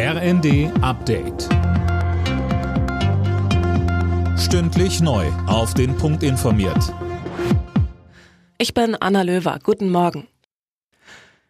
RND Update. Stündlich neu. Auf den Punkt informiert. Ich bin Anna Löwer. Guten Morgen.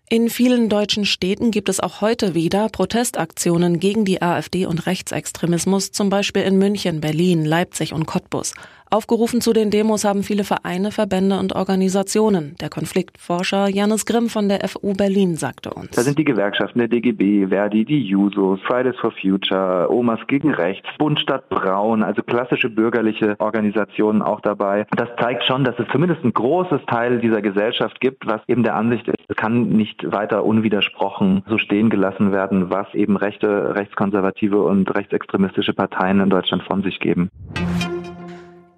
In vielen deutschen Städten gibt es auch heute wieder Protestaktionen gegen die AfD und Rechtsextremismus, zum Beispiel in München, Berlin, Leipzig und Cottbus. Aufgerufen zu den Demos haben viele Vereine, Verbände und Organisationen. Der Konfliktforscher Janis Grimm von der FU Berlin sagte uns. Da sind die Gewerkschaften der DGB, Verdi, die Jusos, Fridays for Future, Omas gegen Rechts, Bund Stadt Braun, also klassische bürgerliche Organisationen auch dabei. Das zeigt schon, dass es zumindest ein großes Teil dieser Gesellschaft gibt, was eben der Ansicht ist, es kann nicht weiter unwidersprochen so stehen gelassen werden, was eben rechte, rechtskonservative und rechtsextremistische Parteien in Deutschland von sich geben.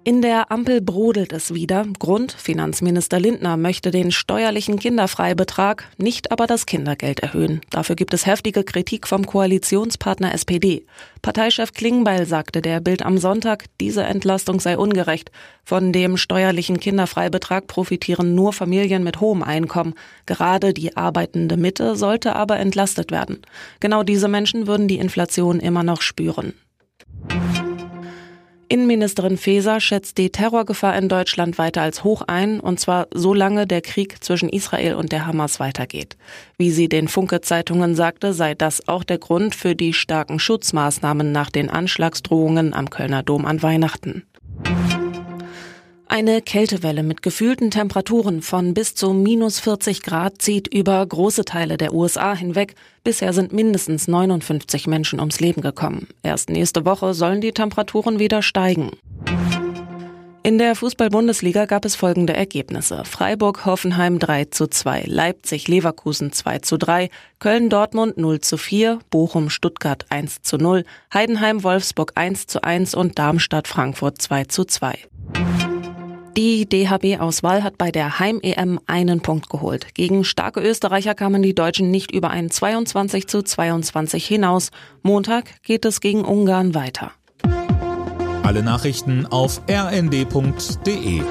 In der Ampel brodelt es wieder. Grund, Finanzminister Lindner möchte den steuerlichen Kinderfreibetrag, nicht aber das Kindergeld erhöhen. Dafür gibt es heftige Kritik vom Koalitionspartner SPD. Parteichef Klingbeil sagte der Bild am Sonntag, diese Entlastung sei ungerecht. Von dem steuerlichen Kinderfreibetrag profitieren nur Familien mit hohem Einkommen. Gerade die arbeitende Mitte sollte aber entlastet werden. Genau diese Menschen würden die Inflation immer noch spüren. Innenministerin Faeser schätzt die Terrorgefahr in Deutschland weiter als hoch ein, und zwar solange der Krieg zwischen Israel und der Hamas weitergeht. Wie sie den Funke-Zeitungen sagte, sei das auch der Grund für die starken Schutzmaßnahmen nach den Anschlagsdrohungen am Kölner Dom an Weihnachten. Eine Kältewelle mit gefühlten Temperaturen von bis zu minus 40 Grad zieht über große Teile der USA hinweg. Bisher sind mindestens 59 Menschen ums Leben gekommen. Erst nächste Woche sollen die Temperaturen wieder steigen. In der Fußball-Bundesliga gab es folgende Ergebnisse. Freiburg, Hoffenheim 3 zu 2, Leipzig, Leverkusen 2 zu 3, Köln, Dortmund 0 zu 4, Bochum, Stuttgart 1 zu 0, Heidenheim, Wolfsburg 1 zu 1 und Darmstadt, Frankfurt 2 zu 2. Die DHB-Auswahl hat bei der Heim-EM einen Punkt geholt. Gegen starke Österreicher kamen die Deutschen nicht über ein 22 zu 22 hinaus. Montag geht es gegen Ungarn weiter. Alle Nachrichten auf rnd.de